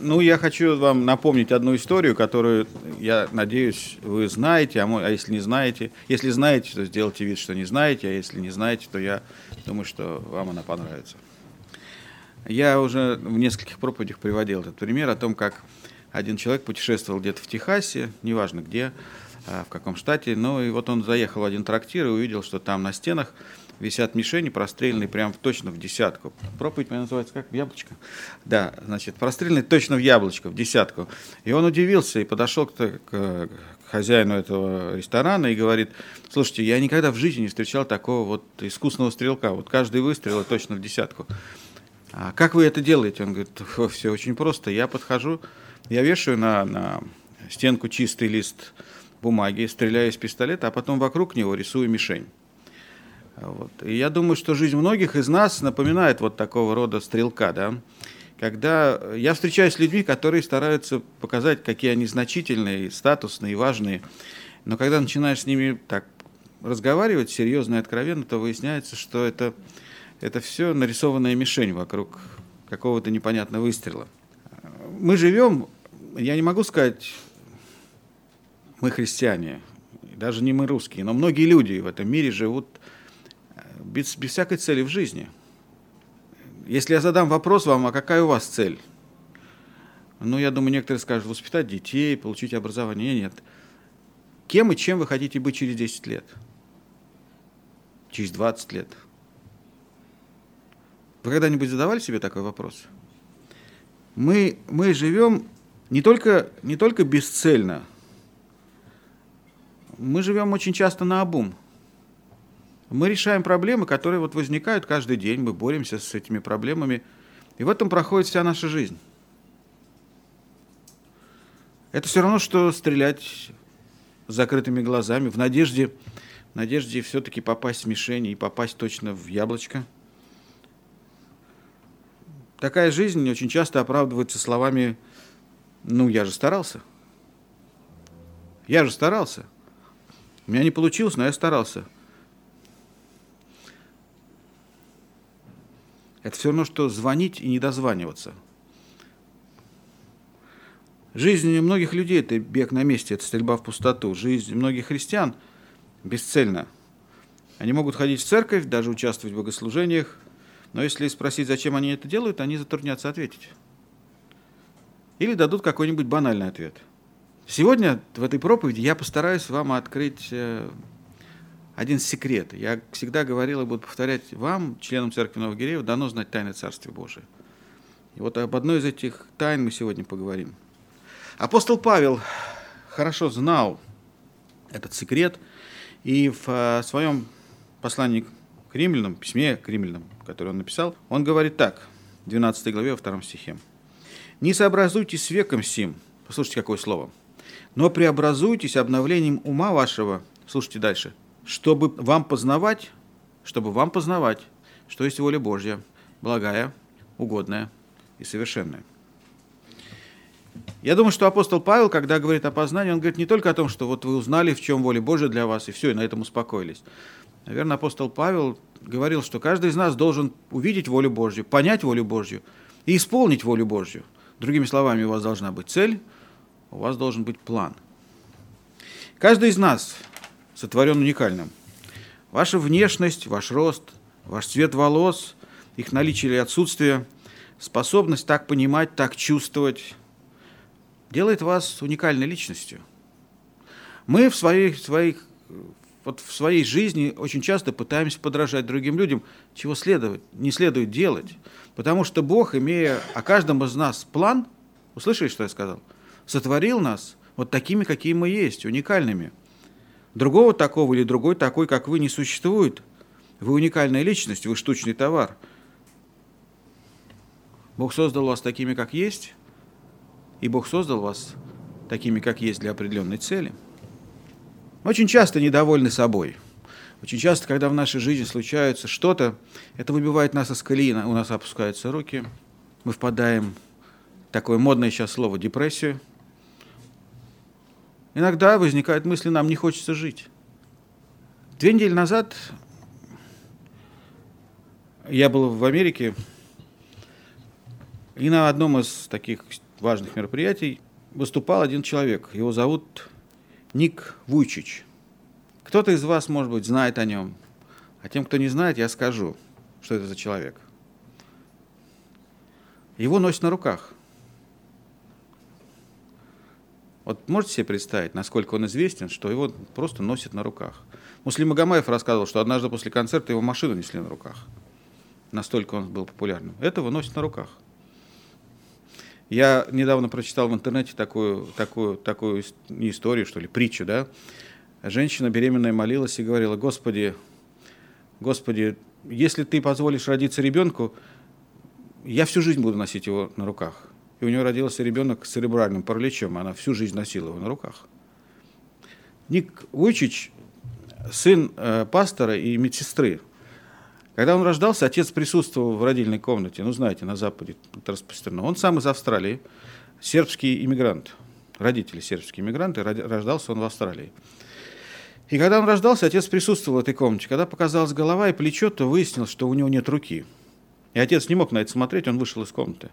Ну, я хочу вам напомнить одну историю, которую, я надеюсь, вы знаете, а, мо- а если не знаете, если знаете, то сделайте вид, что не знаете, а если не знаете, то я думаю, что вам она понравится. Я уже в нескольких проповедях приводил этот пример о том, как один человек путешествовал где-то в Техасе, неважно где, а, в каком штате, но и вот он заехал в один трактир и увидел, что там на стенах висят мишени, простреленные прям точно в десятку. Проповедь моя называется как? В яблочко? Да, значит, простреленные точно в яблочко, в десятку. И он удивился и подошел к, к хозяину этого ресторана и говорит, слушайте, я никогда в жизни не встречал такого вот искусного стрелка. Вот каждый выстрел точно в десятку. А как вы это делаете? Он говорит, все очень просто. Я подхожу, я вешаю на, на стенку чистый лист бумаги, стреляю из пистолета, а потом вокруг него рисую мишень. Вот. И я думаю, что жизнь многих из нас напоминает вот такого рода стрелка, да, когда я встречаюсь с людьми, которые стараются показать, какие они значительные, статусные, важные, но когда начинаешь с ними так разговаривать серьезно и откровенно, то выясняется, что это, это все нарисованная мишень вокруг какого-то непонятного выстрела. Мы живем, я не могу сказать, мы христиане, даже не мы русские, но многие люди в этом мире живут без, без всякой цели в жизни. Если я задам вопрос вам, а какая у вас цель? Ну, я думаю, некоторые скажут, воспитать детей, получить образование. Нет. Кем и чем вы хотите быть через 10 лет? Через 20 лет? Вы когда-нибудь задавали себе такой вопрос? Мы, мы живем не только, не только бесцельно, мы живем очень часто на обум. Мы решаем проблемы, которые вот возникают каждый день, мы боремся с этими проблемами, и в этом проходит вся наша жизнь. Это все равно, что стрелять с закрытыми глазами, в надежде, в надежде все-таки попасть в мишени и попасть точно в яблочко. Такая жизнь очень часто оправдывается словами «ну, я же старался». Я же старался. У меня не получилось, но я старался. Это все равно, что звонить и не дозваниваться. Жизнь многих людей – это бег на месте, это стрельба в пустоту. Жизнь многих христиан бесцельна. Они могут ходить в церковь, даже участвовать в богослужениях, но если спросить, зачем они это делают, они затруднятся ответить. Или дадут какой-нибудь банальный ответ. Сегодня в этой проповеди я постараюсь вам открыть один секрет. Я всегда говорил и буду повторять вам, членам Церкви Нового Гиреева, дано знать тайны Царствия Божия. И вот об одной из этих тайн мы сегодня поговорим. Апостол Павел хорошо знал этот секрет, и в своем послании к римлянам, письме к римлянам, которое он написал, он говорит так, в 12 главе, во втором стихе. «Не сообразуйтесь с веком сим». Послушайте, какое слово. «Но преобразуйтесь обновлением ума вашего». Слушайте дальше чтобы вам познавать, чтобы вам познавать, что есть воля Божья, благая, угодная и совершенная. Я думаю, что апостол Павел, когда говорит о познании, он говорит не только о том, что вот вы узнали, в чем воля Божья для вас, и все, и на этом успокоились. Наверное, апостол Павел говорил, что каждый из нас должен увидеть волю Божью, понять волю Божью и исполнить волю Божью. Другими словами, у вас должна быть цель, у вас должен быть план. Каждый из нас сотворен уникальным. Ваша внешность, ваш рост, ваш цвет волос, их наличие или отсутствие, способность так понимать, так чувствовать, делает вас уникальной личностью. Мы в своих, своих, вот в своей жизни очень часто пытаемся подражать другим людям, чего следовать, не следует делать. Потому что Бог, имея о каждом из нас план, услышали, что я сказал, сотворил нас вот такими, какие мы есть, уникальными – Другого такого или другой такой, как вы, не существует. Вы уникальная личность, вы штучный товар. Бог создал вас такими, как есть, и Бог создал вас такими, как есть, для определенной цели. очень часто недовольны собой. Очень часто, когда в нашей жизни случается что-то, это выбивает нас из колеи, у нас опускаются руки, мы впадаем в такое модное сейчас слово депрессию – Иногда возникают мысли, нам не хочется жить. Две недели назад я был в Америке, и на одном из таких важных мероприятий выступал один человек. Его зовут Ник Вуйчич. Кто-то из вас, может быть, знает о нем. А тем, кто не знает, я скажу, что это за человек. Его носят на руках. Вот можете себе представить, насколько он известен, что его просто носят на руках. Муслим Магомаев рассказывал, что однажды после концерта его машину несли на руках. Настолько он был популярным. Этого носят на руках. Я недавно прочитал в интернете такую, такую, такую историю, что ли, притчу, да. Женщина беременная молилась и говорила, Господи, Господи, если ты позволишь родиться ребенку, я всю жизнь буду носить его на руках. И у нее родился ребенок с церебральным параличом, она всю жизнь носила его на руках. Ник Вуйчич, сын э, пастора и медсестры, когда он рождался, отец присутствовал в родильной комнате, ну, знаете, на Западе это распространено. Он сам из Австралии, сербский иммигрант, родители сербские иммигранты, рождался он в Австралии. И когда он рождался, отец присутствовал в этой комнате. Когда показалась голова и плечо, то выяснилось, что у него нет руки. И отец не мог на это смотреть, он вышел из комнаты. А,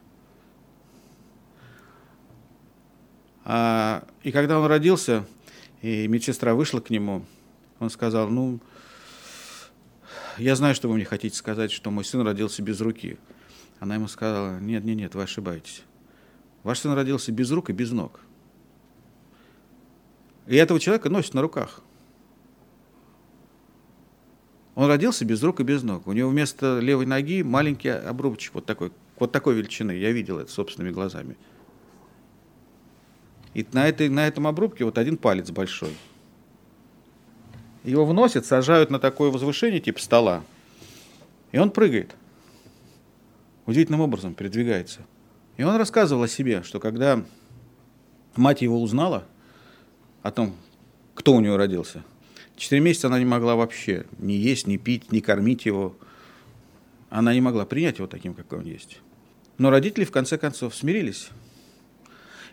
и когда он родился, и медсестра вышла к нему, он сказал, ну, я знаю, что вы мне хотите сказать, что мой сын родился без руки. Она ему сказала, нет, нет, нет, вы ошибаетесь. Ваш сын родился без рук и без ног. И этого человека носят на руках. Он родился без рук и без ног. У него вместо левой ноги маленький обрубочек вот такой, вот такой величины. Я видел это собственными глазами. И на, этой, на этом обрубке вот один палец большой – его вносят, сажают на такое возвышение, типа стола, и он прыгает. Удивительным образом передвигается. И он рассказывал о себе, что когда мать его узнала о том, кто у него родился, четыре месяца она не могла вообще ни есть, ни пить, ни кормить его. Она не могла принять его таким, какой он есть. Но родители, в конце концов, смирились.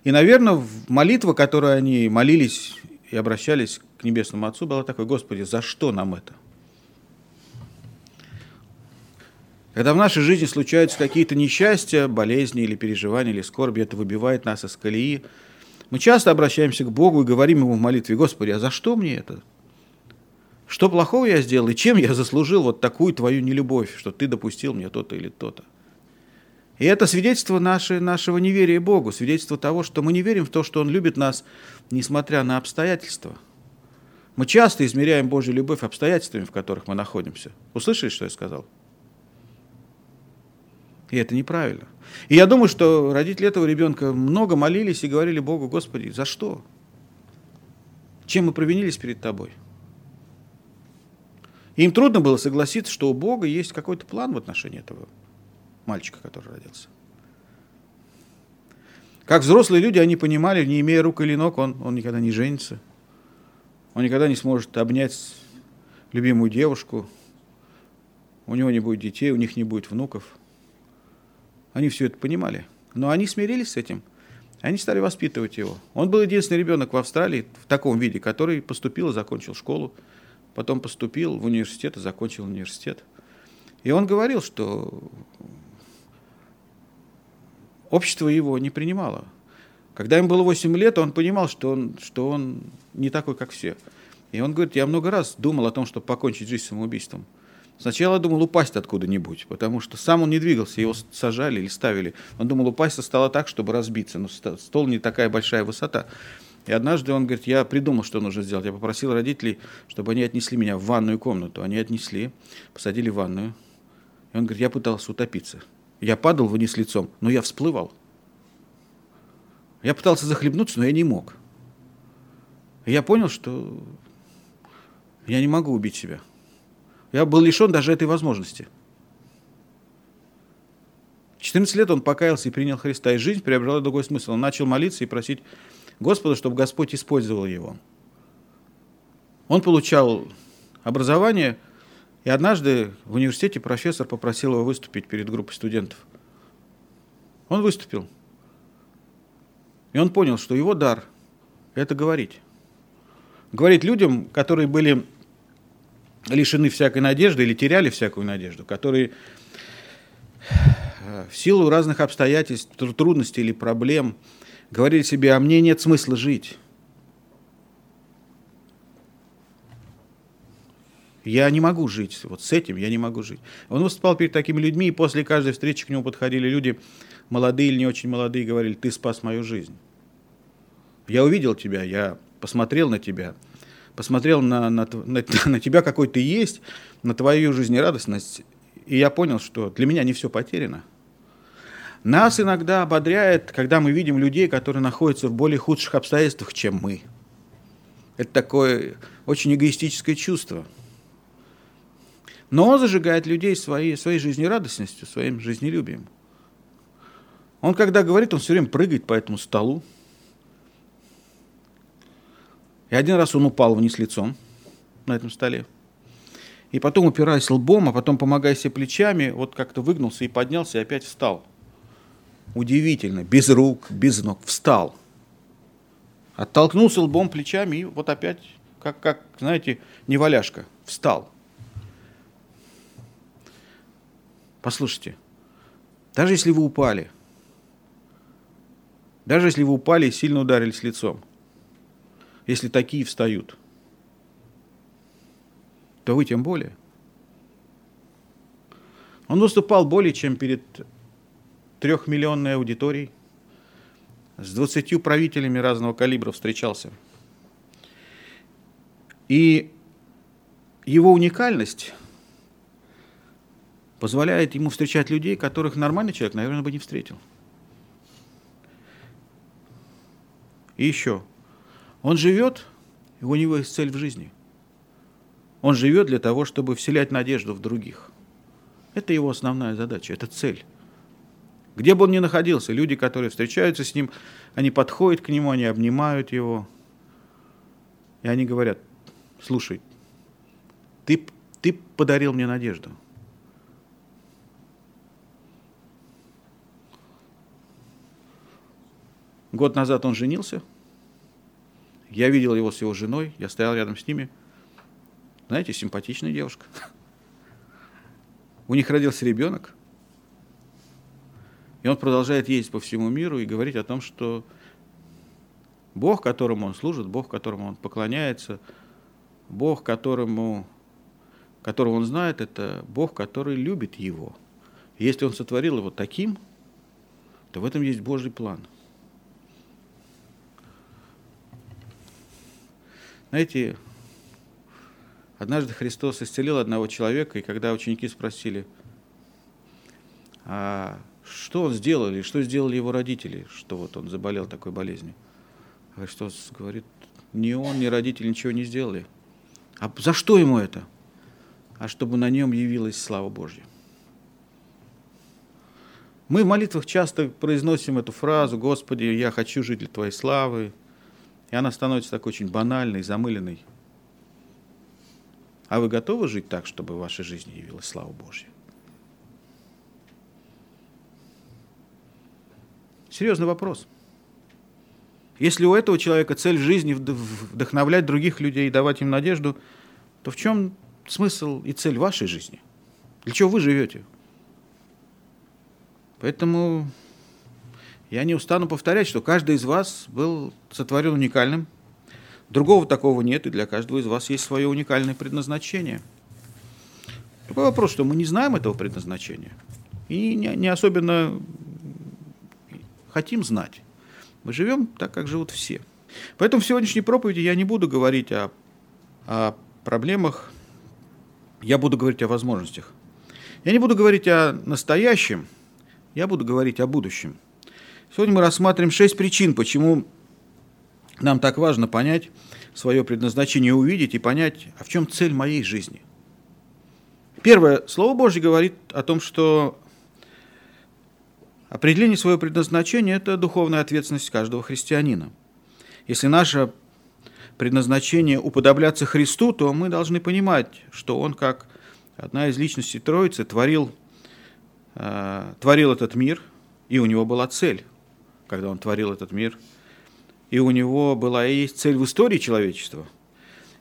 И, наверное, молитва, которую они молились и обращались к Небесному Отцу, была такой, Господи, за что нам это? Когда в нашей жизни случаются какие-то несчастья, болезни или переживания, или скорби, это выбивает нас из колеи. Мы часто обращаемся к Богу и говорим Ему в молитве, Господи, а за что мне это? Что плохого я сделал, и чем я заслужил вот такую Твою нелюбовь, что Ты допустил мне то-то или то-то? И это свидетельство наше, нашего неверия Богу, свидетельство того, что мы не верим в то, что Он любит нас, несмотря на обстоятельства. Мы часто измеряем Божью любовь обстоятельствами, в которых мы находимся. Услышали, что я сказал? И это неправильно. И я думаю, что родители этого ребенка много молились и говорили Богу, Господи, за что? Чем мы провинились перед Тобой? И им трудно было согласиться, что у Бога есть какой-то план в отношении этого мальчика, который родился. Как взрослые люди, они понимали, не имея рук или ног, он, он никогда не женится. Он никогда не сможет обнять любимую девушку. У него не будет детей, у них не будет внуков. Они все это понимали. Но они смирились с этим. Они стали воспитывать его. Он был единственный ребенок в Австралии в таком виде, который поступил и закончил школу, потом поступил в университет и закончил университет. И он говорил, что общество его не принимало. Когда ему было 8 лет, он понимал, что он, что он не такой, как все. И он говорит, я много раз думал о том, чтобы покончить жизнь самоубийством. Сначала думал упасть откуда-нибудь, потому что сам он не двигался, его сажали или ставили. Он думал упасть стало так, чтобы разбиться, но стол не такая большая высота. И однажды он говорит, я придумал, что нужно сделать. Я попросил родителей, чтобы они отнесли меня в ванную комнату. Они отнесли, посадили в ванную. И он говорит, я пытался утопиться. Я падал вниз лицом, но я всплывал. Я пытался захлебнуться, но я не мог. Я понял, что я не могу убить себя. Я был лишен даже этой возможности. 14 лет он покаялся и принял Христа, и жизнь приобрела другой смысл. Он начал молиться и просить Господа, чтобы Господь использовал его. Он получал образование, и однажды в университете профессор попросил его выступить перед группой студентов. Он выступил. И он понял, что его дар – это говорить. Говорить людям, которые были лишены всякой надежды или теряли всякую надежду, которые э, в силу разных обстоятельств, трудностей или проблем говорили себе, а мне нет смысла жить. Я не могу жить, вот с этим я не могу жить. Он выступал перед такими людьми, и после каждой встречи к нему подходили люди, молодые или не очень молодые, и говорили, ты спас мою жизнь. Я увидел тебя, я посмотрел на тебя, посмотрел на, на, на, на тебя, какой ты есть, на твою жизнерадостность, и я понял, что для меня не все потеряно. Нас иногда ободряет, когда мы видим людей, которые находятся в более худших обстоятельствах, чем мы. Это такое очень эгоистическое чувство – но он зажигает людей своей, своей жизнерадостностью, своим жизнелюбием. Он, когда говорит, он все время прыгает по этому столу. И один раз он упал вниз лицом на этом столе. И потом, упираясь лбом, а потом, помогая себе плечами, вот как-то выгнулся и поднялся, и опять встал. Удивительно, без рук, без ног, встал. Оттолкнулся лбом, плечами, и вот опять, как, как знаете, неваляшка, встал. Послушайте, даже если вы упали, даже если вы упали и сильно ударились лицом, если такие встают, то вы тем более. Он выступал более чем перед трехмиллионной аудиторией, с двадцатью правителями разного калибра встречался. И его уникальность позволяет ему встречать людей, которых нормальный человек, наверное, бы не встретил. И еще. Он живет, и у него есть цель в жизни. Он живет для того, чтобы вселять надежду в других. Это его основная задача, это цель. Где бы он ни находился, люди, которые встречаются с ним, они подходят к нему, они обнимают его, и они говорят, слушай, ты, ты подарил мне надежду – Год назад он женился. Я видел его с его женой, я стоял рядом с ними. Знаете, симпатичная девушка. У них родился ребенок. И он продолжает ездить по всему миру и говорить о том, что Бог, которому он служит, Бог, которому он поклоняется, Бог, которому, которого он знает, это Бог, который любит его. И если он сотворил его таким, то в этом есть Божий план – Знаете, однажды Христос исцелил одного человека, и когда ученики спросили, а что он сделал, или что сделали его родители, что вот он заболел такой болезнью. Христос говорит, ни он, ни родители ничего не сделали. А за что ему это? А чтобы на нем явилась слава Божья. Мы в молитвах часто произносим эту фразу «Господи, я хочу жить для Твоей славы», и она становится такой очень банальной, замыленной. А вы готовы жить так, чтобы в вашей жизни явилась слава Божья? Серьезный вопрос. Если у этого человека цель жизни вдохновлять других людей, давать им надежду, то в чем смысл и цель вашей жизни? Для чего вы живете? Поэтому я не устану повторять, что каждый из вас был сотворен уникальным. Другого такого нет, и для каждого из вас есть свое уникальное предназначение. Такой вопрос, что мы не знаем этого предназначения и не, не особенно хотим знать. Мы живем так, как живут все. Поэтому в сегодняшней проповеди я не буду говорить о, о проблемах, я буду говорить о возможностях. Я не буду говорить о настоящем, я буду говорить о будущем. Сегодня мы рассмотрим шесть причин, почему нам так важно понять свое предназначение, увидеть и понять, а в чем цель моей жизни. Первое. Слово Божье говорит о том, что определение своего предназначения – это духовная ответственность каждого христианина. Если наше предназначение уподобляться Христу, то мы должны понимать, что Он, как одна из личностей Троицы, творил, э, творил этот мир, и у него была цель когда он творил этот мир. И у него была и есть цель в истории человечества.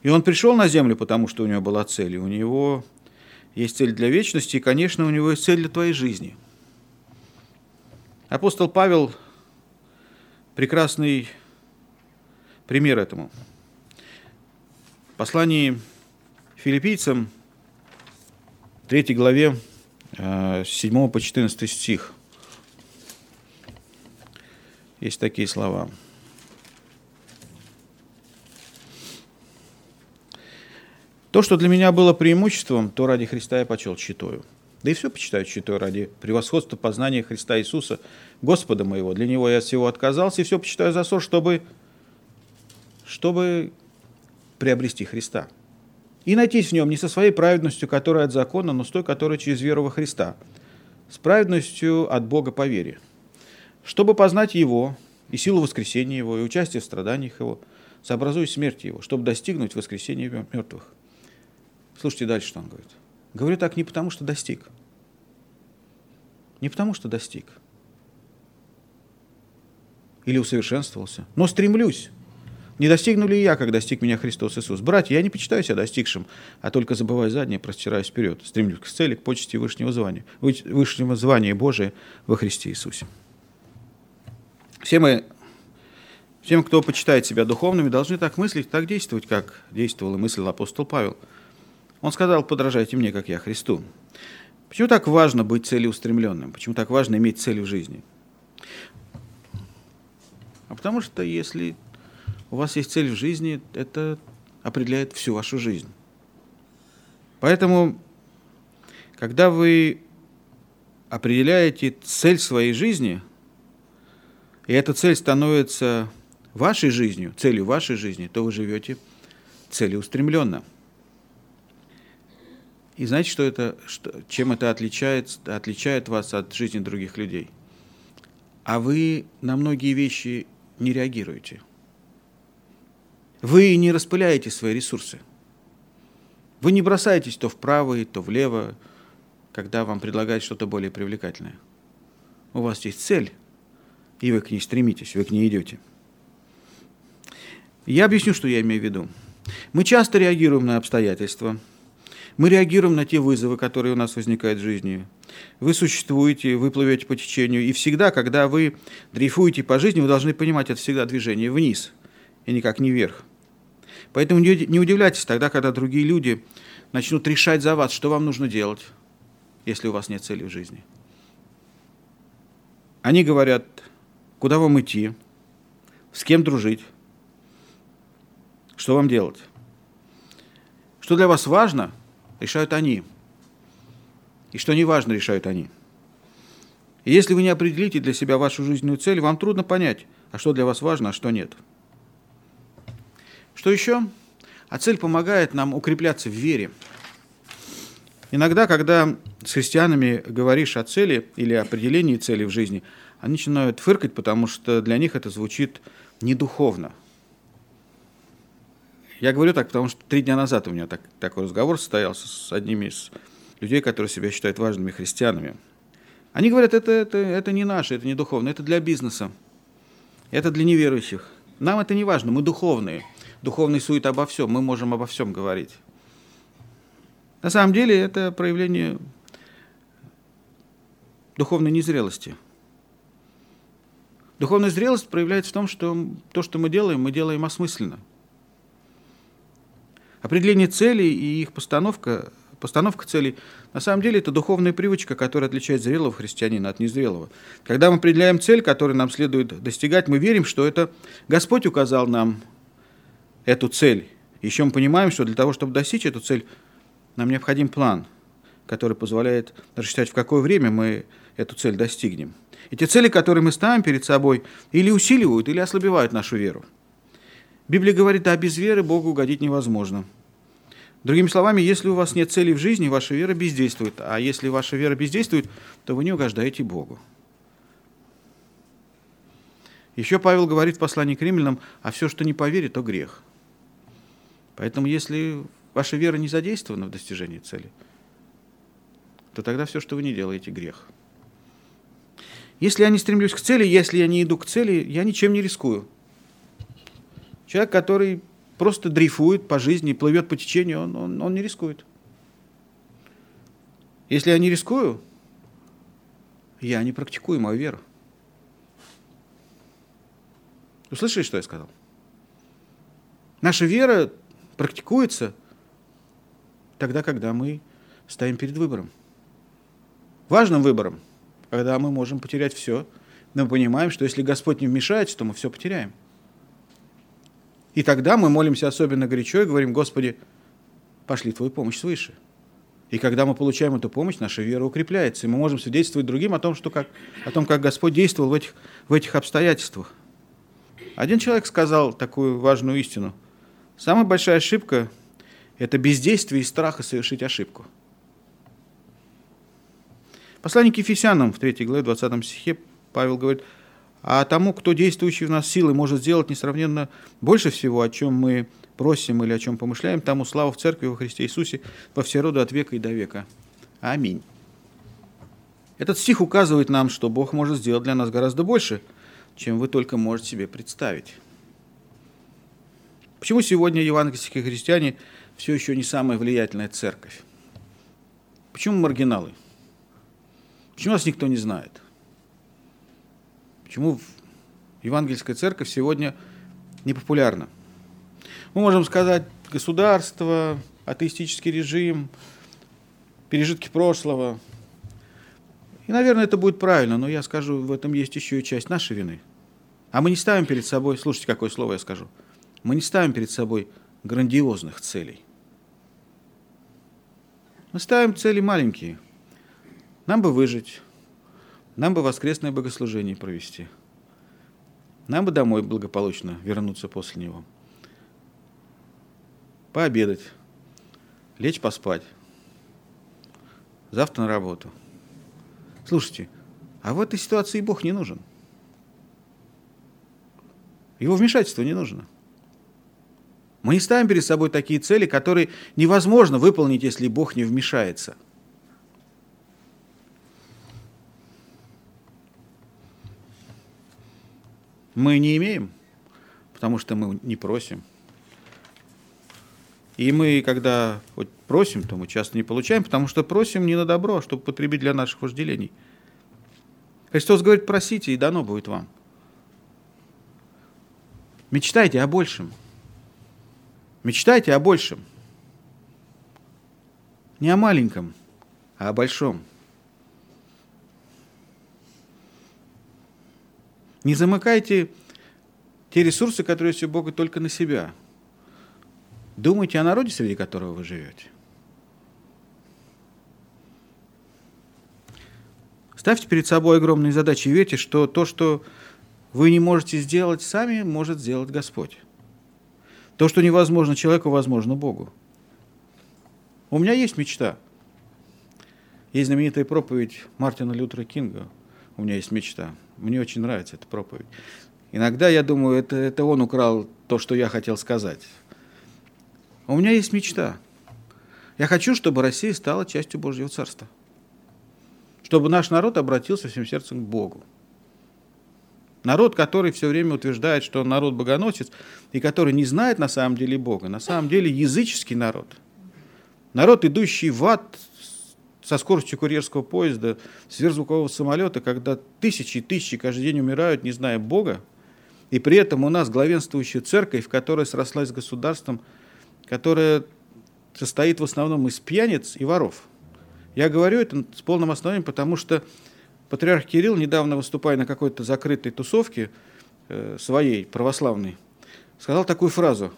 И он пришел на землю, потому что у него была цель. И у него есть цель для вечности, и, конечно, у него есть цель для твоей жизни. Апостол Павел прекрасный пример этому. В послании филиппийцам, 3 главе, э, с 7 по 14 стих, есть такие слова. То, что для меня было преимуществом, то ради Христа я почел читаю. Да и все почитаю читаю ради превосходства познания Христа Иисуса, Господа моего. Для Него я от всего отказался, и все почитаю за ссор, чтобы, чтобы приобрести Христа. И найтись в нем не со своей праведностью, которая от закона, но с той, которая через веру во Христа, с праведностью от Бога по вере, чтобы познать Его и силу воскресения Его, и участие в страданиях Его, сообразуя смерть Его, чтобы достигнуть воскресения мертвых. Слушайте дальше, что он говорит. Говорю так не потому, что достиг. Не потому, что достиг. Или усовершенствовался. Но стремлюсь не достигну ли я, как достиг меня Христос Иисус? Братья, я не почитаю себя достигшим, а только забывая заднее, простираюсь вперед, стремлюсь к цели, к почести высшего звания, высшего звания Божия во Христе Иисусе. Все мы, всем, кто почитает себя духовными, должны так мыслить, так действовать, как действовал и мыслил апостол Павел. Он сказал, подражайте мне, как я Христу. Почему так важно быть целеустремленным? Почему так важно иметь цель в жизни? А потому что если у вас есть цель в жизни, это определяет всю вашу жизнь. Поэтому, когда вы определяете цель своей жизни, и эта цель становится вашей жизнью, целью вашей жизни, то вы живете целеустремленно. И знаете, что это, что, чем это отличает, отличает вас от жизни других людей? А вы на многие вещи не реагируете – вы не распыляете свои ресурсы. Вы не бросаетесь то вправо, то влево, когда вам предлагают что-то более привлекательное. У вас есть цель, и вы к ней стремитесь, вы к ней идете. Я объясню, что я имею в виду. Мы часто реагируем на обстоятельства, мы реагируем на те вызовы, которые у нас возникают в жизни. Вы существуете, вы плывете по течению, и всегда, когда вы дрейфуете по жизни, вы должны понимать, это всегда движение вниз, и никак не вверх. Поэтому не удивляйтесь тогда, когда другие люди начнут решать за вас, что вам нужно делать, если у вас нет цели в жизни. Они говорят, куда вам идти, с кем дружить, что вам делать. Что для вас важно, решают они. И что не важно, решают они. И если вы не определите для себя вашу жизненную цель, вам трудно понять, а что для вас важно, а что нет. Что еще? А цель помогает нам укрепляться в вере. Иногда, когда с христианами говоришь о цели или определении цели в жизни, они начинают фыркать, потому что для них это звучит недуховно. Я говорю так, потому что три дня назад у меня так, такой разговор состоялся с одними из людей, которые себя считают важными христианами. Они говорят, это, это, это не наше, это не духовно, это для бизнеса, это для неверующих. Нам это не важно, мы духовные – духовный сует обо всем, мы можем обо всем говорить. На самом деле это проявление духовной незрелости. Духовная зрелость проявляется в том, что то, что мы делаем, мы делаем осмысленно. Определение целей и их постановка, постановка целей, на самом деле это духовная привычка, которая отличает зрелого христианина от незрелого. Когда мы определяем цель, которую нам следует достигать, мы верим, что это Господь указал нам эту цель. Еще мы понимаем, что для того, чтобы достичь эту цель, нам необходим план, который позволяет рассчитать, в какое время мы эту цель достигнем. Эти цели, которые мы ставим перед собой, или усиливают, или ослабевают нашу веру. Библия говорит, а без веры Богу угодить невозможно. Другими словами, если у вас нет цели в жизни, ваша вера бездействует. А если ваша вера бездействует, то вы не угождаете Богу. Еще Павел говорит в послании к римлянам, а все, что не поверит, то грех – Поэтому если ваша вера не задействована в достижении цели, то тогда все, что вы не делаете, грех. Если я не стремлюсь к цели, если я не иду к цели, я ничем не рискую. Человек, который просто дрейфует по жизни, плывет по течению, он, он, он не рискует. Если я не рискую, я не практикую мою веру. Вы слышали, что я сказал? Наша вера практикуется тогда, когда мы стоим перед выбором. Важным выбором, когда мы можем потерять все, но мы понимаем, что если Господь не вмешается, то мы все потеряем. И тогда мы молимся особенно горячо и говорим, Господи, пошли Твою помощь свыше. И когда мы получаем эту помощь, наша вера укрепляется, и мы можем свидетельствовать другим о том, что как, о том, как Господь действовал в этих, в этих обстоятельствах. Один человек сказал такую важную истину. Самая большая ошибка – это бездействие и страха совершить ошибку. Послание к Ефесянам в 3 главе 20 стихе Павел говорит – а тому, кто действующий в нас силой может сделать несравненно больше всего, о чем мы просим или о чем помышляем, тому слава в Церкви во Христе Иисусе во все роды от века и до века. Аминь. Этот стих указывает нам, что Бог может сделать для нас гораздо больше, чем вы только можете себе представить. Почему сегодня евангельские христиане все еще не самая влиятельная церковь? Почему маргиналы? Почему нас никто не знает? Почему евангельская церковь сегодня не популярна? Мы можем сказать государство, атеистический режим, пережитки прошлого. И, наверное, это будет правильно, но я скажу, в этом есть еще и часть нашей вины. А мы не ставим перед собой, слушайте, какое слово я скажу, мы не ставим перед собой грандиозных целей. Мы ставим цели маленькие. Нам бы выжить, нам бы воскресное богослужение провести. Нам бы домой благополучно вернуться после него. Пообедать, лечь поспать. Завтра на работу. Слушайте, а в этой ситуации Бог не нужен. Его вмешательство не нужно. Мы не ставим перед собой такие цели, которые невозможно выполнить, если Бог не вмешается – мы не имеем, потому что мы не просим. И мы, когда просим, то мы часто не получаем, потому что просим не на добро, а чтобы потребить для наших вожделений. Христос говорит, просите, и дано будет вам. Мечтайте о большем. Мечтайте о большем. Не о маленьком, а о большом. Не замыкайте те ресурсы, которые есть у Бога, только на себя. Думайте о народе, среди которого вы живете. Ставьте перед собой огромные задачи и верьте, что то, что вы не можете сделать сами, может сделать Господь. То, что невозможно человеку, возможно Богу. У меня есть мечта. Есть знаменитая проповедь Мартина Лютера Кинга. У меня есть мечта. Мне очень нравится эта проповедь. Иногда я думаю, это, это он украл то, что я хотел сказать. У меня есть мечта. Я хочу, чтобы Россия стала частью Божьего Царства. Чтобы наш народ обратился всем сердцем к Богу. Народ, который все время утверждает, что он народ богоносец, и который не знает на самом деле Бога, на самом деле языческий народ. Народ, идущий в ад со скоростью курьерского поезда, сверхзвукового самолета, когда тысячи и тысячи каждый день умирают, не зная Бога, и при этом у нас главенствующая церковь, которая срослась с государством, которая состоит в основном из пьяниц и воров. Я говорю это с полным основанием, потому что патриарх Кирилл, недавно выступая на какой-то закрытой тусовке э, своей, православной, сказал такую фразу.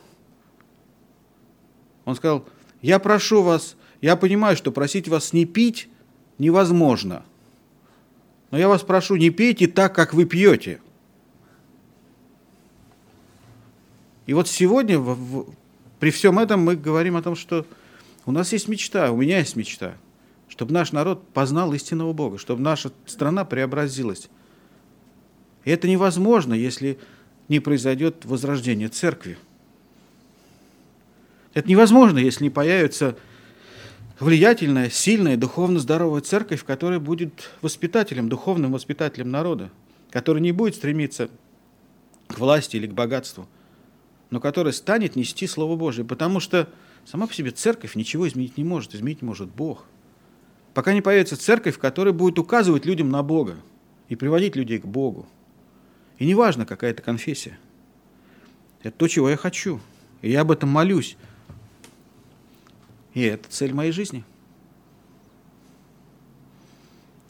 Он сказал, я прошу вас я понимаю, что просить вас не пить невозможно. Но я вас прошу, не пейте так, как вы пьете. И вот сегодня в, в, при всем этом мы говорим о том, что у нас есть мечта, у меня есть мечта, чтобы наш народ познал истинного Бога, чтобы наша страна преобразилась. И это невозможно, если не произойдет возрождение церкви. Это невозможно, если не появится влиятельная, сильная, духовно здоровая церковь, которая будет воспитателем, духовным воспитателем народа, который не будет стремиться к власти или к богатству, но которая станет нести Слово Божие, потому что сама по себе церковь ничего изменить не может, изменить может Бог. Пока не появится церковь, которая будет указывать людям на Бога и приводить людей к Богу. И неважно, какая это конфессия. Это то, чего я хочу. И я об этом молюсь. И это цель моей жизни.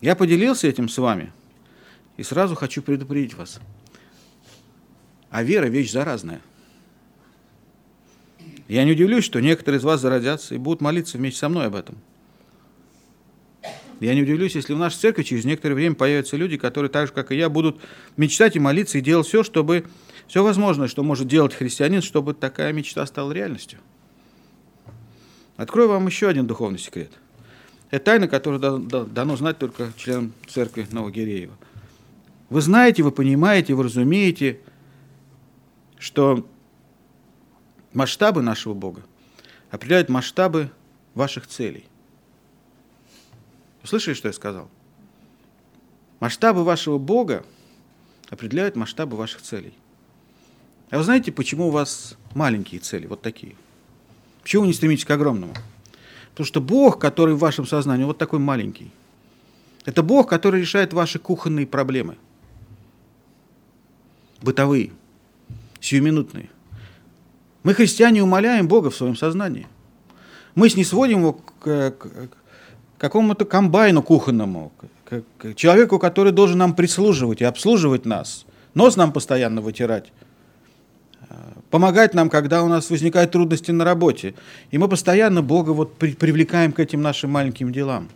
Я поделился этим с вами. И сразу хочу предупредить вас. А вера – вещь заразная. Я не удивлюсь, что некоторые из вас зародятся и будут молиться вместе со мной об этом. Я не удивлюсь, если в нашей церкви через некоторое время появятся люди, которые так же, как и я, будут мечтать и молиться, и делать все, чтобы все возможное, что может делать христианин, чтобы такая мечта стала реальностью. Открою вам еще один духовный секрет. Это тайна, которую дано знать только членам церкви Новогиреева. Вы знаете, вы понимаете, вы разумеете, что масштабы нашего Бога определяют масштабы ваших целей. Услышали, что я сказал? Масштабы вашего Бога определяют масштабы ваших целей. А вы знаете, почему у вас маленькие цели, вот такие? Почему вы не стремитесь к огромному? Потому что Бог, который в вашем сознании, вот такой маленький. Это Бог, который решает ваши кухонные проблемы. Бытовые, сиюминутные. Мы, христиане, умоляем Бога в своем сознании. Мы снисводим его к, к, какому-то комбайну кухонному, к, к человеку, который должен нам прислуживать и обслуживать нас, нос нам постоянно вытирать, помогать нам, когда у нас возникают трудности на работе. И мы постоянно Бога вот при, привлекаем к этим нашим маленьким делам.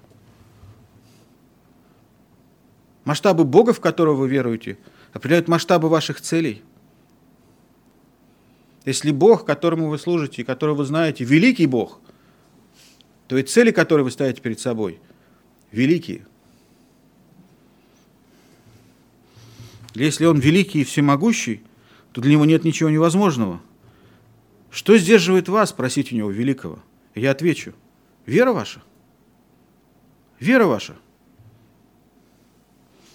Масштабы Бога, в которого вы веруете, определяют масштабы ваших целей. Если Бог, которому вы служите и которого вы знаете, великий Бог – то и цели, которые вы ставите перед собой, великие. Если он великий и всемогущий, то для него нет ничего невозможного. Что сдерживает вас, спросить у него великого? Я отвечу, вера ваша. Вера ваша.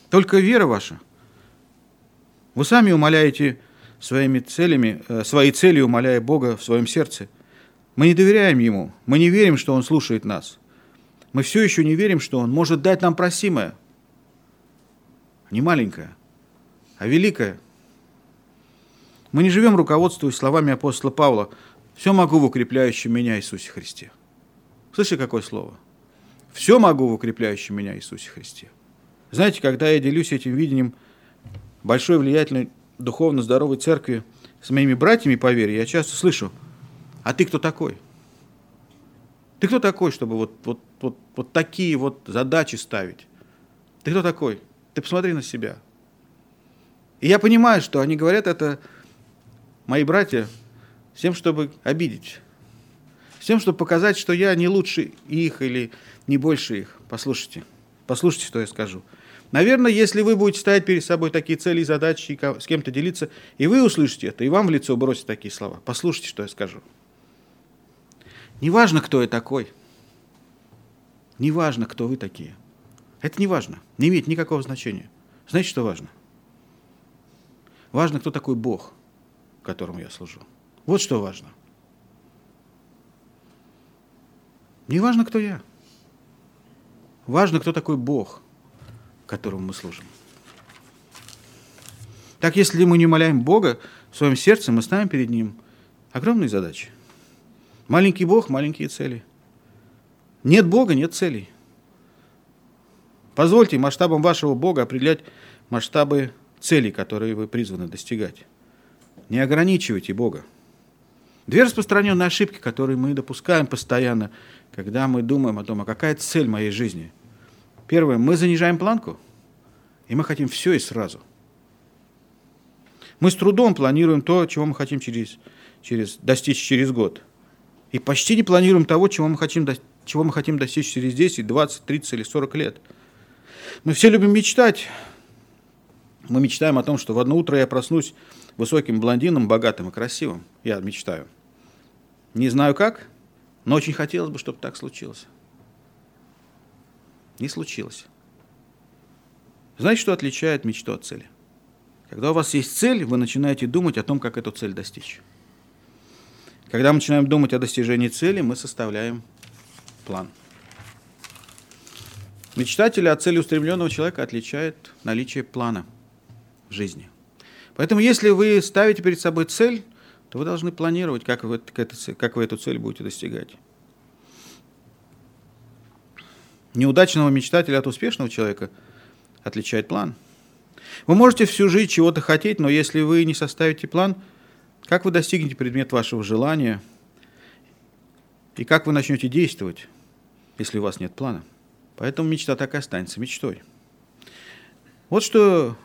Только вера ваша. Вы сами умоляете своими целями, э, свои цели умоляя Бога в своем сердце – мы не доверяем Ему, мы не верим, что Он слушает нас. Мы все еще не верим, что Он может дать нам просимое. Не маленькое, а великое. Мы не живем руководствуясь словами апостола Павла «Все могу в укрепляющем меня Иисусе Христе». Слышите, какое слово? «Все могу в укрепляющем меня Иисусе Христе». Знаете, когда я делюсь этим видением большой влиятельной духовно здоровой церкви с моими братьями по вере, я часто слышу – а ты кто такой? Ты кто такой, чтобы вот, вот, вот, вот такие вот задачи ставить? Ты кто такой? Ты посмотри на себя. И я понимаю, что они говорят это, мои братья, с тем, чтобы обидеть. С тем, чтобы показать, что я не лучше их или не больше их. Послушайте, послушайте, что я скажу. Наверное, если вы будете ставить перед собой такие цели и задачи, и с кем-то делиться, и вы услышите это, и вам в лицо бросят такие слова. Послушайте, что я скажу. Неважно, кто я такой. Неважно, кто вы такие. Это не важно. Не имеет никакого значения. Знаете, что важно? Важно, кто такой Бог, которому я служу. Вот что важно. Не важно, кто я. Важно, кто такой Бог, которому мы служим. Так, если мы не умоляем Бога в своем сердце, мы ставим перед Ним огромные задачи. Маленький Бог, маленькие цели. Нет Бога, нет целей. Позвольте масштабам вашего Бога определять масштабы целей, которые вы призваны достигать. Не ограничивайте Бога. Две распространенные ошибки, которые мы допускаем постоянно, когда мы думаем о том, а какая цель моей жизни. Первое, мы занижаем планку, и мы хотим все и сразу. Мы с трудом планируем то, чего мы хотим через, через, достичь через год – и почти не планируем того, чего мы хотим, чего мы хотим достичь через 10, 20, 30 или 40 лет. Мы все любим мечтать. Мы мечтаем о том, что в одно утро я проснусь высоким блондином, богатым и красивым. Я мечтаю. Не знаю как, но очень хотелось бы, чтобы так случилось. Не случилось. Знаете, что отличает мечту от цели? Когда у вас есть цель, вы начинаете думать о том, как эту цель достичь. Когда мы начинаем думать о достижении цели, мы составляем план. Мечтателя от целеустремленного человека отличает наличие плана в жизни. Поэтому если вы ставите перед собой цель, то вы должны планировать, как вы, как вы эту цель будете достигать. Неудачного мечтателя от успешного человека отличает план. Вы можете всю жизнь чего-то хотеть, но если вы не составите план, как вы достигнете предмет вашего желания и как вы начнете действовать, если у вас нет плана? Поэтому мечта так и останется мечтой. Вот что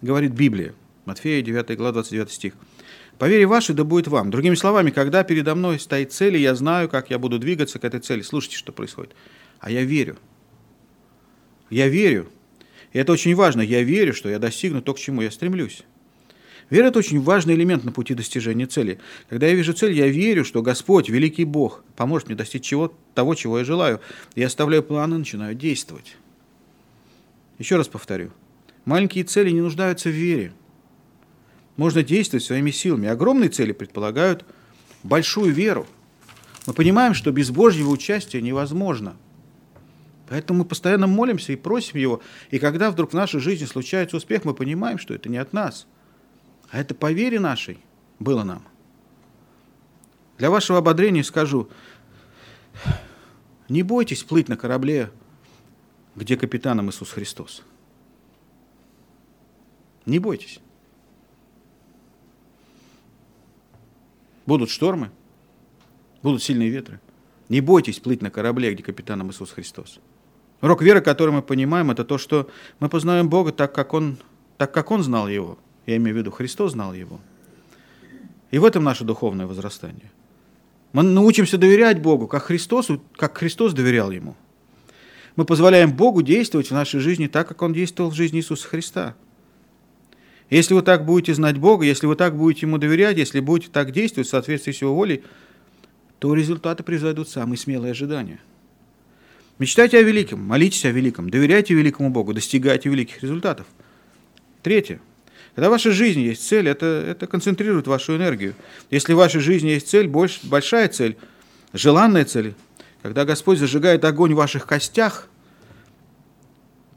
говорит Библия. Матфея 9 глава 29 стих. «По вере вашей да будет вам». Другими словами, когда передо мной стоит цель, и я знаю, как я буду двигаться к этой цели. Слушайте, что происходит. А я верю. Я верю. И это очень важно. Я верю, что я достигну то, к чему я стремлюсь. Вера – это очень важный элемент на пути достижения цели. Когда я вижу цель, я верю, что Господь, великий Бог, поможет мне достичь чего, того, чего я желаю. Я оставляю планы и начинаю действовать. Еще раз повторю. Маленькие цели не нуждаются в вере. Можно действовать своими силами. Огромные цели предполагают большую веру. Мы понимаем, что без Божьего участия невозможно. Поэтому мы постоянно молимся и просим Его. И когда вдруг в нашей жизни случается успех, мы понимаем, что это не от нас – а это по вере нашей было нам. Для вашего ободрения скажу, не бойтесь плыть на корабле, где капитаном Иисус Христос. Не бойтесь. Будут штормы, будут сильные ветры. Не бойтесь плыть на корабле, где капитаном Иисус Христос. Урок веры, который мы понимаем, это то, что мы познаем Бога так, как Он, так, как Он знал Его – я имею в виду, Христос знал его. И в этом наше духовное возрастание. Мы научимся доверять Богу, как Христос, как Христос доверял Ему. Мы позволяем Богу действовать в нашей жизни так, как Он действовал в жизни Иисуса Христа. Если вы так будете знать Бога, если вы так будете Ему доверять, если будете так действовать в соответствии с Его волей, то результаты произойдут самые смелые ожидания. Мечтайте о великом, молитесь о великом, доверяйте великому Богу, достигайте великих результатов. Третье – когда в вашей жизни есть цель, это, это концентрирует вашу энергию. Если в вашей жизни есть цель, больш, большая цель, желанная цель, когда Господь зажигает огонь в ваших костях,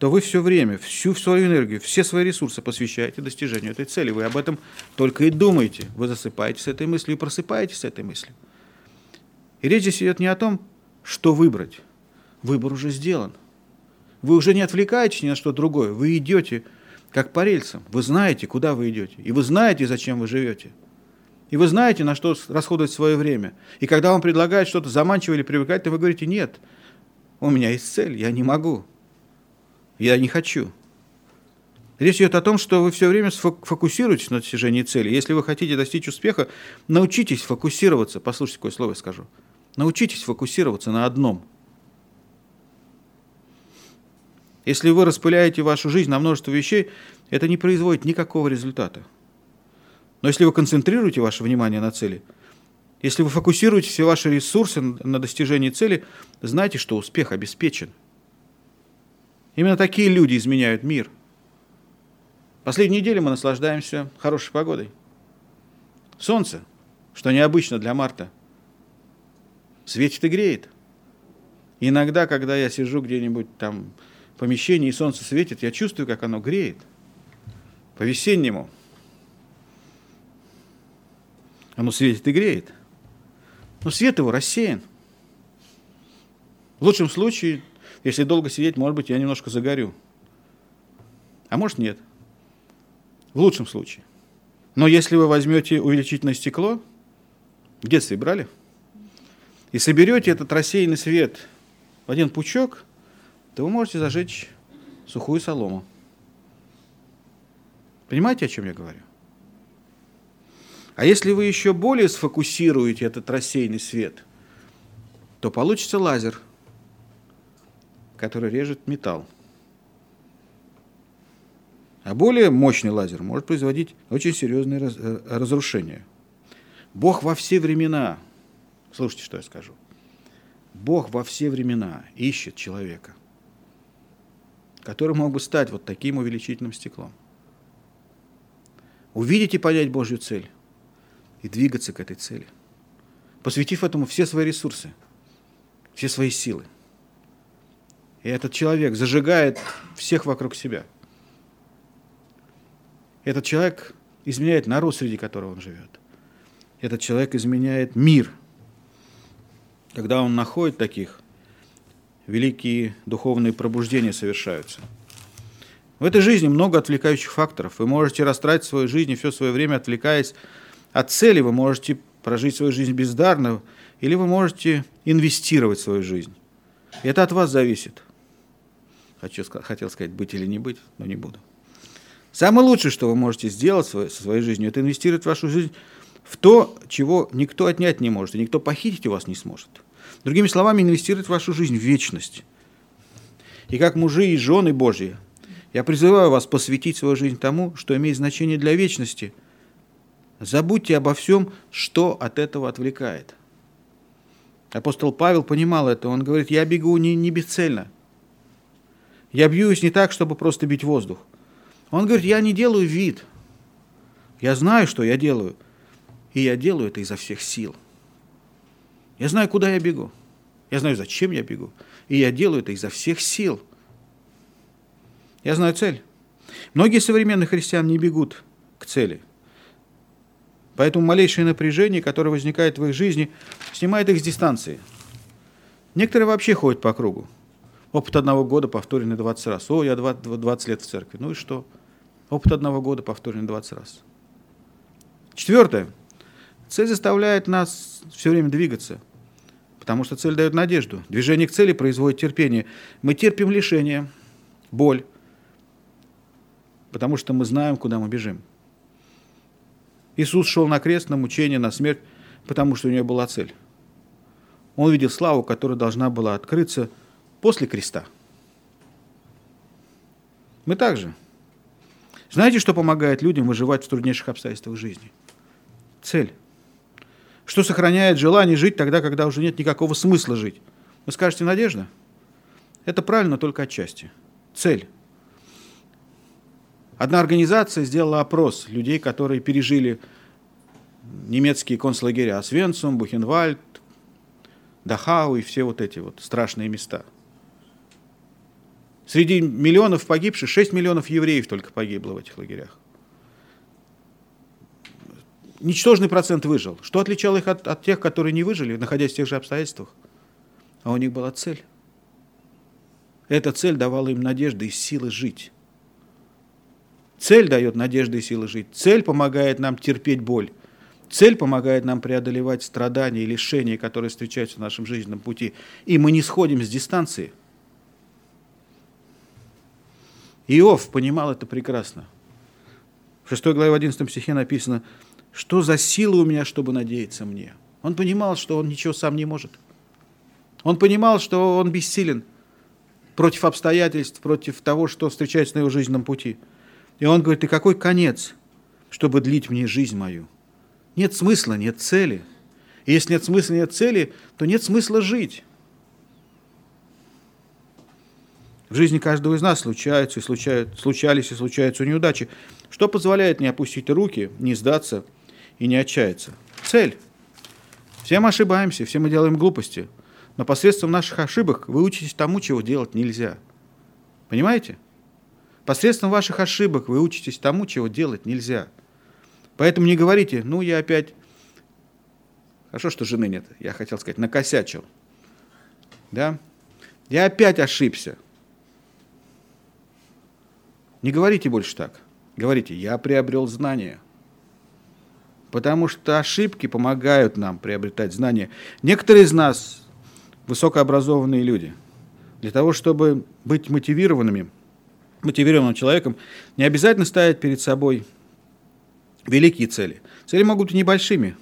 то вы все время, всю свою энергию, все свои ресурсы посвящаете достижению этой цели. Вы об этом только и думаете. Вы засыпаете с этой мыслью и просыпаетесь с этой мыслью. И речь здесь идет не о том, что выбрать. Выбор уже сделан. Вы уже не отвлекаетесь ни на что другое. Вы идете как по рельсам. Вы знаете, куда вы идете, и вы знаете, зачем вы живете. И вы знаете, на что расходовать свое время. И когда вам предлагают что-то заманчивое или привлекательное, вы говорите, нет, у меня есть цель, я не могу, я не хочу. Речь идет о том, что вы все время фокусируетесь на достижении цели. Если вы хотите достичь успеха, научитесь фокусироваться. Послушайте, какое слово я скажу. Научитесь фокусироваться на одном – Если вы распыляете вашу жизнь на множество вещей, это не производит никакого результата. Но если вы концентрируете ваше внимание на цели, если вы фокусируете все ваши ресурсы на достижении цели, знайте, что успех обеспечен. Именно такие люди изменяют мир. Последнюю неделю мы наслаждаемся хорошей погодой. Солнце, что необычно для марта, светит и греет. И иногда, когда я сижу где-нибудь там помещении и солнце светит, я чувствую, как оно греет. По-весеннему. Оно светит и греет. Но свет его рассеян. В лучшем случае, если долго сидеть, может быть, я немножко загорю. А может, нет. В лучшем случае. Но если вы возьмете увеличительное стекло, в детстве брали, и соберете этот рассеянный свет в один пучок – то вы можете зажечь сухую солому. Понимаете, о чем я говорю? А если вы еще более сфокусируете этот рассеянный свет, то получится лазер, который режет металл. А более мощный лазер может производить очень серьезные раз, э, разрушения. Бог во все времена, слушайте, что я скажу, Бог во все времена ищет человека – который мог бы стать вот таким увеличительным стеклом. Увидеть и понять Божью цель и двигаться к этой цели, посвятив этому все свои ресурсы, все свои силы. И этот человек зажигает всех вокруг себя. Этот человек изменяет народ, среди которого он живет. этот человек изменяет мир. Когда он находит таких, великие духовные пробуждения совершаются. В этой жизни много отвлекающих факторов. Вы можете растратить свою жизнь и все свое время, отвлекаясь от цели. Вы можете прожить свою жизнь бездарно, или вы можете инвестировать в свою жизнь. И это от вас зависит. Хочу, хотел сказать, быть или не быть, но не буду. Самое лучшее, что вы можете сделать со своей жизнью, это инвестировать вашу жизнь в то, чего никто отнять не может, и никто похитить у вас не сможет. Другими словами, инвестировать вашу жизнь в вечность. И как мужи и жены Божьи, я призываю вас посвятить свою жизнь тому, что имеет значение для вечности. Забудьте обо всем, что от этого отвлекает. Апостол Павел понимал это. Он говорит, я бегу не, не бесцельно. Я бьюсь не так, чтобы просто бить воздух. Он говорит, я не делаю вид. Я знаю, что я делаю. И я делаю это изо всех сил. Я знаю, куда я бегу. Я знаю, зачем я бегу. И я делаю это изо всех сил. Я знаю цель. Многие современные христиане не бегут к цели. Поэтому малейшее напряжение, которое возникает в их жизни, снимает их с дистанции. Некоторые вообще ходят по кругу. Опыт одного года повторенный 20 раз. О, я 20 лет в церкви. Ну и что? Опыт одного года повторенный 20 раз. Четвертое. Цель заставляет нас все время двигаться, потому что цель дает надежду. Движение к цели производит терпение. Мы терпим лишение, боль, потому что мы знаем, куда мы бежим. Иисус шел на крест, на мучение, на смерть, потому что у него была цель. Он увидел славу, которая должна была открыться – после креста. Мы также. Знаете, что помогает людям выживать в труднейших обстоятельствах жизни? Цель. Что сохраняет желание жить тогда, когда уже нет никакого смысла жить? Вы скажете, надежда? Это правильно только отчасти. Цель. Одна организация сделала опрос людей, которые пережили немецкие концлагеря Освенцум, Бухенвальд, Дахау и все вот эти вот страшные места – Среди миллионов погибших 6 миллионов евреев только погибло в этих лагерях. Ничтожный процент выжил. Что отличало их от, от тех, которые не выжили, находясь в тех же обстоятельствах? А у них была цель. Эта цель давала им надежды и силы жить. Цель дает надежды и силы жить. Цель помогает нам терпеть боль. Цель помогает нам преодолевать страдания и лишения, которые встречаются в нашем жизненном пути. И мы не сходим с дистанции – Иов понимал это прекрасно. В 6 главе 11 стихе написано, что за сила у меня, чтобы надеяться мне. Он понимал, что он ничего сам не может. Он понимал, что он бессилен против обстоятельств, против того, что встречается на его жизненном пути. И он говорит, и какой конец, чтобы длить мне жизнь мою? Нет смысла, нет цели. И если нет смысла, нет цели, то нет смысла жить. В жизни каждого из нас случаются и случают, случались и случаются неудачи. Что позволяет не опустить руки, не сдаться и не отчаяться? Цель. Все мы ошибаемся, все мы делаем глупости. Но посредством наших ошибок вы учитесь тому, чего делать нельзя. Понимаете? Посредством ваших ошибок вы учитесь тому, чего делать нельзя. Поэтому не говорите, ну я опять... Хорошо, что жены нет. Я хотел сказать, накосячил. Да? Я опять ошибся. Не говорите больше так. Говорите, я приобрел знания. Потому что ошибки помогают нам приобретать знания. Некоторые из нас высокообразованные люди. Для того, чтобы быть мотивированными, мотивированным человеком, не обязательно ставить перед собой великие цели. Цели могут быть небольшими,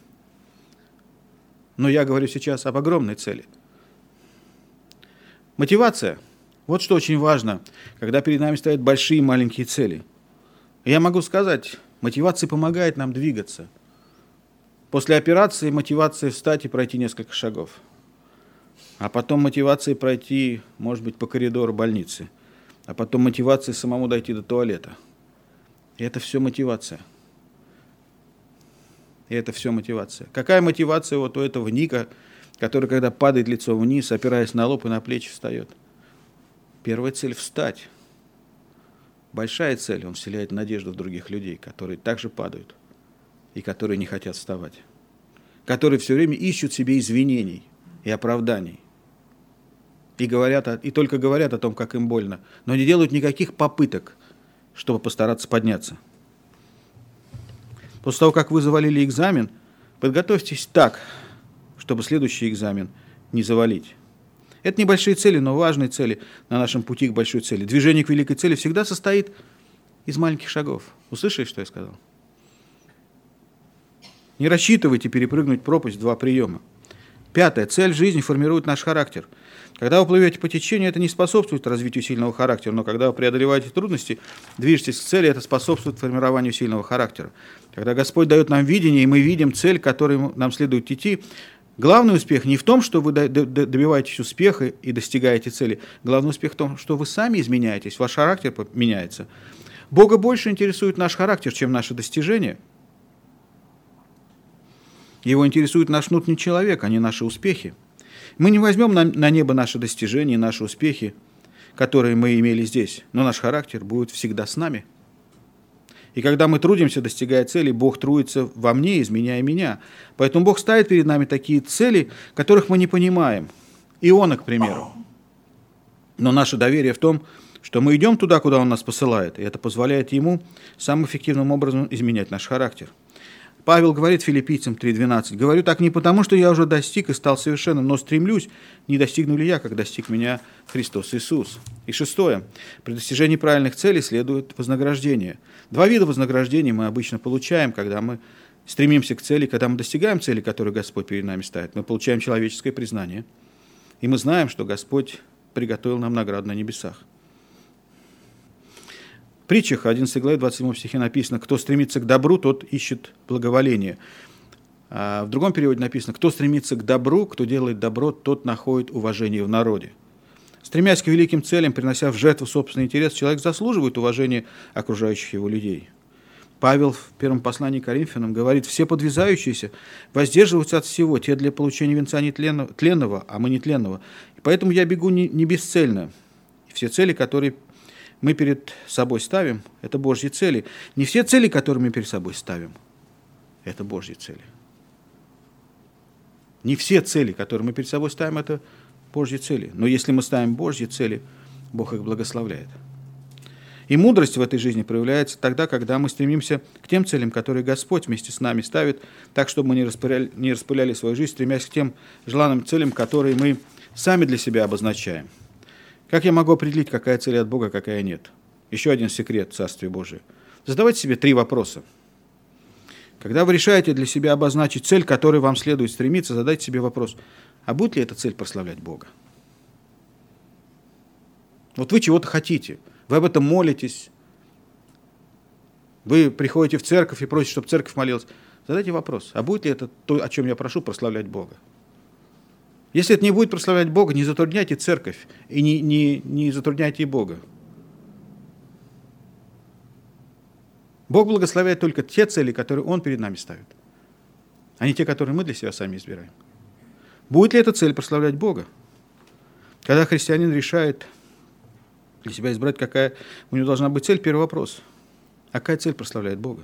но я говорю сейчас об огромной цели. Мотивация – вот что очень важно, когда перед нами стоят большие и маленькие цели. Я могу сказать, мотивация помогает нам двигаться. После операции мотивация встать и пройти несколько шагов. А потом мотивация пройти, может быть, по коридору больницы. А потом мотивация самому дойти до туалета. И это все мотивация. И это все мотивация. Какая мотивация вот у этого Ника, который, когда падает лицо вниз, опираясь на лоб и на плечи, встает – Первая цель – встать. Большая цель – он вселяет надежду в других людей, которые также падают и которые не хотят вставать. которые все время ищут себе извинений и оправданий. И, говорят, и только говорят о том, как им больно, но не делают никаких попыток, чтобы постараться подняться. После того, как вы завалили экзамен, подготовьтесь так, чтобы следующий экзамен не завалить. Это небольшие цели, но важные цели на нашем пути к большой цели. Движение к великой цели всегда состоит из маленьких шагов. Услышали, что я сказал? Не рассчитывайте перепрыгнуть пропасть два приема. Пятое. Цель жизни формирует наш характер. Когда вы плывете по течению, это не способствует развитию сильного характера, но когда вы преодолеваете трудности, движетесь к цели, это способствует формированию сильного характера. Когда Господь дает нам видение, и мы видим цель, к которой нам следует идти, Главный успех не в том, что вы добиваетесь успеха и достигаете цели. Главный успех в том, что вы сами изменяетесь, ваш характер меняется. Бога больше интересует наш характер, чем наши достижения. Его интересует наш внутренний человек, а не наши успехи. Мы не возьмем на, на небо наши достижения, наши успехи, которые мы имели здесь, но наш характер будет всегда с нами – и когда мы трудимся, достигая цели, Бог трудится во мне, изменяя меня. Поэтому Бог ставит перед нами такие цели, которых мы не понимаем. Иона, к примеру. Но наше доверие в том, что мы идем туда, куда Он нас посылает, и это позволяет Ему самым эффективным образом изменять наш характер. Павел говорит филиппийцам 3.12, «Говорю так не потому, что я уже достиг и стал совершенным, но стремлюсь, не достигну ли я, как достиг меня Христос Иисус». И шестое. При достижении правильных целей следует вознаграждение. Два вида вознаграждения мы обычно получаем, когда мы стремимся к цели, когда мы достигаем цели, которую Господь перед нами ставит. Мы получаем человеческое признание, и мы знаем, что Господь приготовил нам награду на небесах притчах 11 главе 27 стихе написано, кто стремится к добру, тот ищет благоволение. А в другом переводе написано, кто стремится к добру, кто делает добро, тот находит уважение в народе. Стремясь к великим целям, принося в жертву собственный интерес, человек заслуживает уважения окружающих его людей. Павел в первом послании к Коринфянам говорит, все подвязающиеся воздерживаются от всего, те для получения венца не тленного, а мы не тленного. И поэтому я бегу не, не бесцельно. Все цели, которые мы перед собой ставим, это Божьи цели. Не все цели, которые мы перед собой ставим, это Божьи цели. Не все цели, которые мы перед собой ставим, это Божьи цели. Но если мы ставим Божьи цели, Бог их благословляет. И мудрость в этой жизни проявляется тогда, когда мы стремимся к тем целям, которые Господь вместе с нами ставит, так, чтобы мы не распыляли, не распыляли свою жизнь, стремясь к тем желанным целям, которые мы сами для себя обозначаем – как я могу определить, какая цель от Бога, какая нет? Еще один секрет Царствия Божия. Задавайте себе три вопроса. Когда вы решаете для себя обозначить цель, к которой вам следует стремиться, задайте себе вопрос, а будет ли эта цель прославлять Бога? Вот вы чего-то хотите, вы об этом молитесь, вы приходите в церковь и просите, чтобы церковь молилась. Задайте вопрос, а будет ли это то, о чем я прошу, прославлять Бога? Если это не будет прославлять Бога, не затрудняйте церковь и не, не, не затрудняйте Бога. Бог благословляет только те цели, которые Он перед нами ставит, а не те, которые мы для себя сами избираем. Будет ли эта цель прославлять Бога? Когда христианин решает для себя избрать, какая у него должна быть цель, первый вопрос. А какая цель прославляет Бога?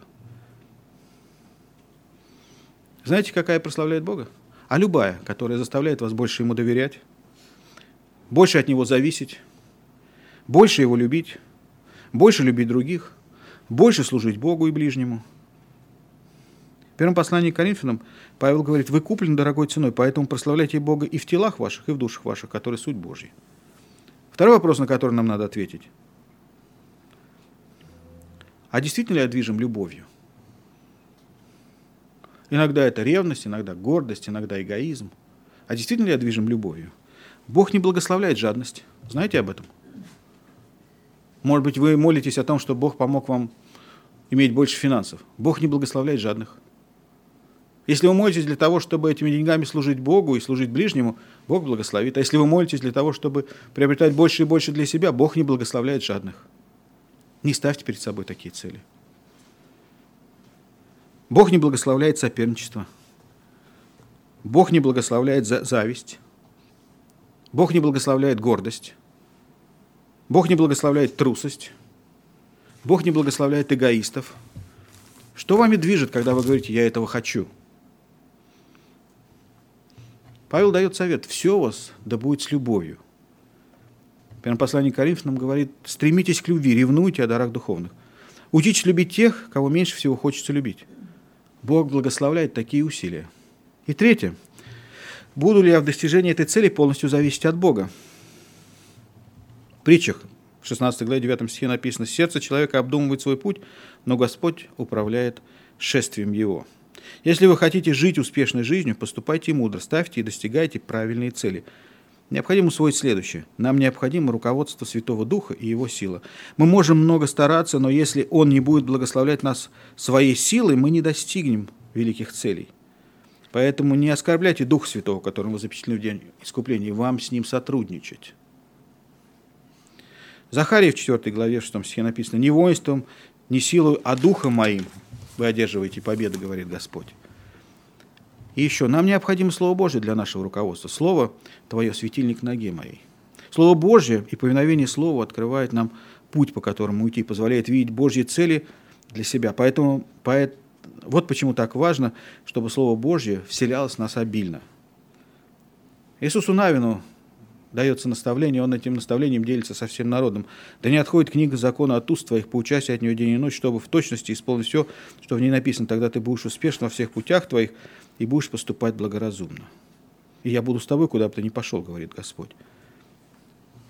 Знаете, какая прославляет Бога? А любая, которая заставляет вас больше ему доверять, больше от него зависеть, больше его любить, больше любить других, больше служить Богу и ближнему. В первом послании к Коринфянам Павел говорит, вы куплены дорогой ценой, поэтому прославляйте Бога и в телах ваших, и в душах ваших, которые суть Божья. Второй вопрос, на который нам надо ответить. А действительно ли я движим любовью? Иногда это ревность, иногда гордость, иногда эгоизм. А действительно ли я движим любовью? Бог не благословляет жадность. Знаете об этом? Может быть, вы молитесь о том, что Бог помог вам иметь больше финансов. Бог не благословляет жадных. Если вы молитесь для того, чтобы этими деньгами служить Богу и служить ближнему, Бог благословит. А если вы молитесь для того, чтобы приобретать больше и больше для себя, Бог не благословляет жадных. Не ставьте перед собой такие цели. Бог не благословляет соперничество. Бог не благословляет зависть. Бог не благословляет гордость. Бог не благословляет трусость. Бог не благословляет эгоистов. Что вами движет, когда вы говорите «я этого хочу»? Павел дает совет, все у вас да будет с любовью. Первом послании к Коринфянам говорит, стремитесь к любви, ревнуйте о дарах духовных. Учитесь любить тех, кого меньше всего хочется любить. Бог благословляет такие усилия. И третье. Буду ли я в достижении этой цели полностью зависеть от Бога? В притчах в 16 главе 9 стихе написано, «Сердце человека обдумывает свой путь, но Господь управляет шествием его». Если вы хотите жить успешной жизнью, поступайте мудро, ставьте и достигайте правильные цели – Необходимо усвоить следующее. Нам необходимо руководство Святого Духа и Его сила. Мы можем много стараться, но если Он не будет благословлять нас своей силой, мы не достигнем великих целей. Поэтому не оскорбляйте Дух Святого, которым вы запечатлены в день искупления, вам с Ним сотрудничать. Захария в 4 главе, в 6 стихе написано, «Не воинством, не силой, а Духом моим вы одерживаете победу, говорит Господь». И еще, нам необходимо Слово Божье для нашего руководства. Слово – твое светильник ноге моей. Слово Божье и повиновение Слову открывает нам путь, по которому уйти, позволяет видеть Божьи цели для себя. Поэтому, поэт, вот почему так важно, чтобы Слово Божье вселялось в нас обильно. Иисусу Навину дается наставление, он этим наставлением делится со всем народом. Да не отходит книга закона от уст твоих, поучайся от нее день и ночь, чтобы в точности исполнить все, что в ней написано. Тогда ты будешь успешен во всех путях твоих, и будешь поступать благоразумно. И я буду с тобой, куда бы ты ни пошел, говорит Господь.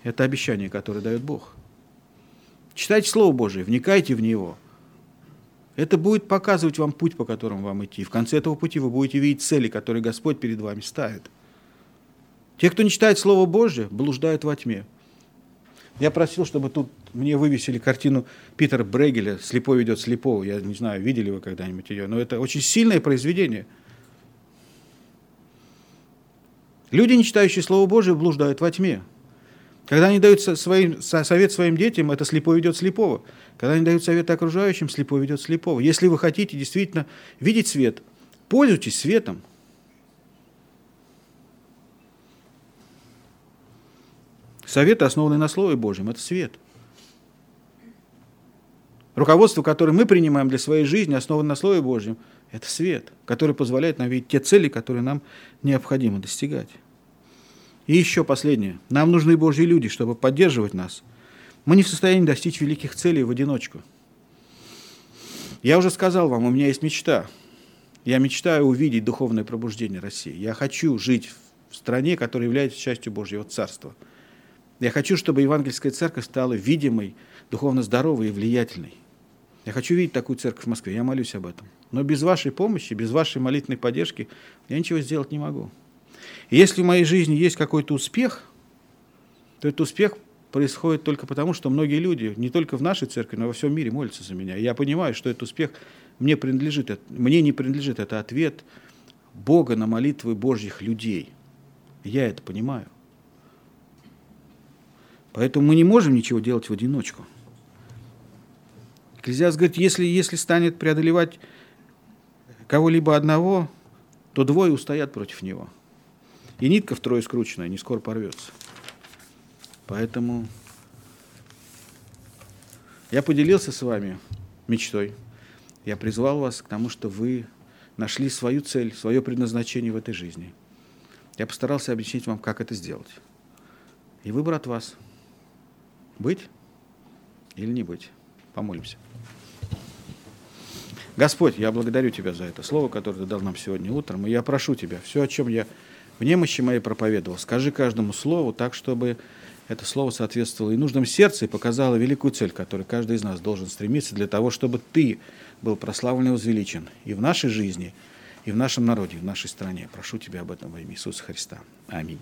Это обещание, которое дает Бог. Читайте Слово Божие, вникайте в него. Это будет показывать вам путь, по которому вам идти. В конце этого пути вы будете видеть цели, которые Господь перед вами ставит. Те, кто не читает Слово Божие, блуждают во тьме. Я просил, чтобы тут мне вывесили картину Питера Брегеля «Слепой ведет слепого». Я не знаю, видели вы когда-нибудь ее, но это очень сильное произведение – Люди, не читающие Слово Божие, блуждают во тьме. Когда они дают своим, совет своим детям, это слепой ведет слепого. Когда они дают совет окружающим, слепой ведет слепого. Если вы хотите действительно видеть свет, пользуйтесь светом. Советы, основанные на Слове Божьем, это свет. Руководство, которое мы принимаем для своей жизни, основано на Слове Божьем – это свет, который позволяет нам видеть те цели, которые нам необходимо достигать. И еще последнее. Нам нужны Божьи люди, чтобы поддерживать нас. Мы не в состоянии достичь великих целей в одиночку. Я уже сказал вам, у меня есть мечта. Я мечтаю увидеть духовное пробуждение России. Я хочу жить в стране, которая является частью Божьего Царства. Я хочу, чтобы евангельская церковь стала видимой, духовно здоровой и влиятельной. Я хочу видеть такую церковь в Москве, я молюсь об этом. Но без вашей помощи, без вашей молитвенной поддержки я ничего сделать не могу. И если в моей жизни есть какой-то успех, то этот успех происходит только потому, что многие люди, не только в нашей церкви, но во всем мире молятся за меня. И я понимаю, что этот успех мне принадлежит, мне не принадлежит. Это ответ Бога на молитвы Божьих людей. Я это понимаю. Поэтому мы не можем ничего делать в одиночку. Экклезиаст говорит, если, если станет преодолевать кого-либо одного, то двое устоят против него. И нитка втрое скрученная не скоро порвется. Поэтому я поделился с вами мечтой. Я призвал вас к тому, что вы нашли свою цель, свое предназначение в этой жизни. Я постарался объяснить вам, как это сделать. И выбор от вас. Быть или не быть. Помолимся. Господь, я благодарю Тебя за это слово, которое Ты дал нам сегодня утром, и я прошу Тебя, все, о чем я в немощи моей проповедовал, скажи каждому слову так, чтобы это слово соответствовало и нуждам сердца, и показало великую цель, которой каждый из нас должен стремиться для того, чтобы Ты был прославлен и возвеличен и в нашей жизни, и в нашем народе, и в нашей стране. Прошу Тебя об этом во имя Иисуса Христа. Аминь.